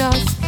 just